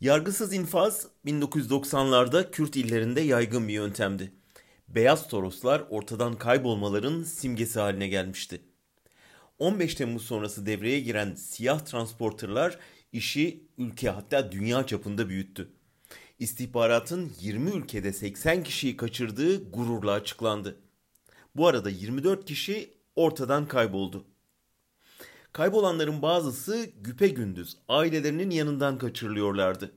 Yargısız infaz 1990'larda Kürt illerinde yaygın bir yöntemdi. Beyaz Toroslar ortadan kaybolmaların simgesi haline gelmişti. 15 Temmuz sonrası devreye giren siyah transporterlar işi ülke hatta dünya çapında büyüttü. İstihbaratın 20 ülkede 80 kişiyi kaçırdığı gururla açıklandı. Bu arada 24 kişi ortadan kayboldu. Kaybolanların bazısı güpe gündüz ailelerinin yanından kaçırılıyorlardı.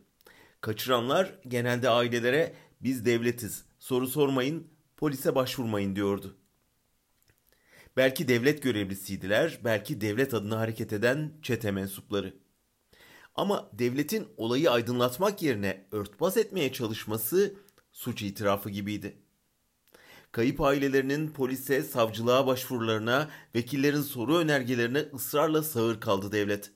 Kaçıranlar genelde ailelere biz devletiz, soru sormayın, polise başvurmayın diyordu. Belki devlet görevlisiydiler, belki devlet adına hareket eden çete mensupları. Ama devletin olayı aydınlatmak yerine örtbas etmeye çalışması suç itirafı gibiydi. Kayıp ailelerinin polise, savcılığa başvurularına, vekillerin soru önergelerine ısrarla sağır kaldı devlet.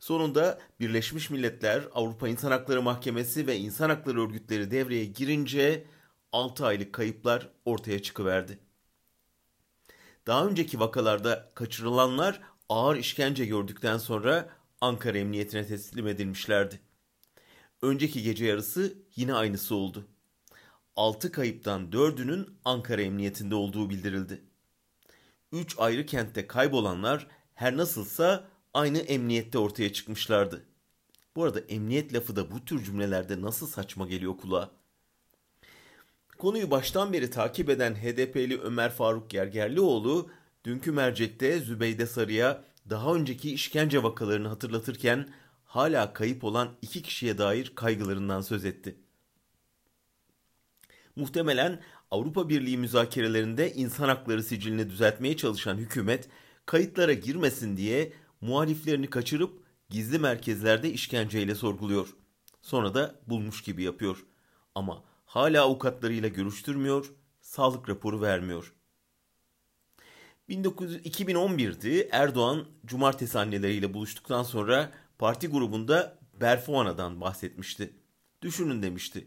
Sonunda Birleşmiş Milletler, Avrupa İnsan Hakları Mahkemesi ve insan hakları örgütleri devreye girince 6 aylık kayıplar ortaya çıkıverdi. Daha önceki vakalarda kaçırılanlar ağır işkence gördükten sonra Ankara Emniyetine teslim edilmişlerdi. Önceki gece yarısı yine aynısı oldu. 6 kayıptan 4'ünün Ankara Emniyetinde olduğu bildirildi. 3 ayrı kentte kaybolanlar her nasılsa aynı emniyette ortaya çıkmışlardı. Bu arada emniyet lafı da bu tür cümlelerde nasıl saçma geliyor kulağa. Konuyu baştan beri takip eden HDP'li Ömer Faruk Gergerlioğlu dünkü mercekte Zübeyde Sarı'ya daha önceki işkence vakalarını hatırlatırken hala kayıp olan iki kişiye dair kaygılarından söz etti. Muhtemelen Avrupa Birliği müzakerelerinde insan hakları sicilini düzeltmeye çalışan hükümet kayıtlara girmesin diye muhaliflerini kaçırıp gizli merkezlerde işkenceyle sorguluyor. Sonra da bulmuş gibi yapıyor. Ama hala avukatlarıyla görüştürmüyor, sağlık raporu vermiyor. 2011'di Erdoğan cumartesi anneleriyle buluştuktan sonra parti grubunda Berfuana'dan bahsetmişti. Düşünün demişti.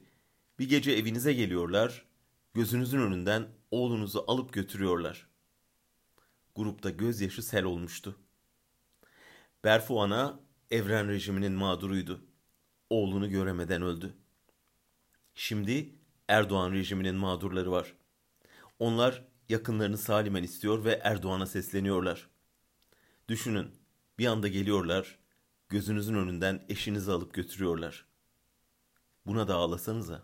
Bir gece evinize geliyorlar, gözünüzün önünden oğlunuzu alıp götürüyorlar. Grupta gözyaşı sel olmuştu. Berfuana evren rejiminin mağduruydu. Oğlunu göremeden öldü. Şimdi Erdoğan rejiminin mağdurları var. Onlar yakınlarını salimen istiyor ve Erdoğan'a sesleniyorlar. Düşünün, bir anda geliyorlar, gözünüzün önünden eşinizi alıp götürüyorlar. Buna da ağlasanıza.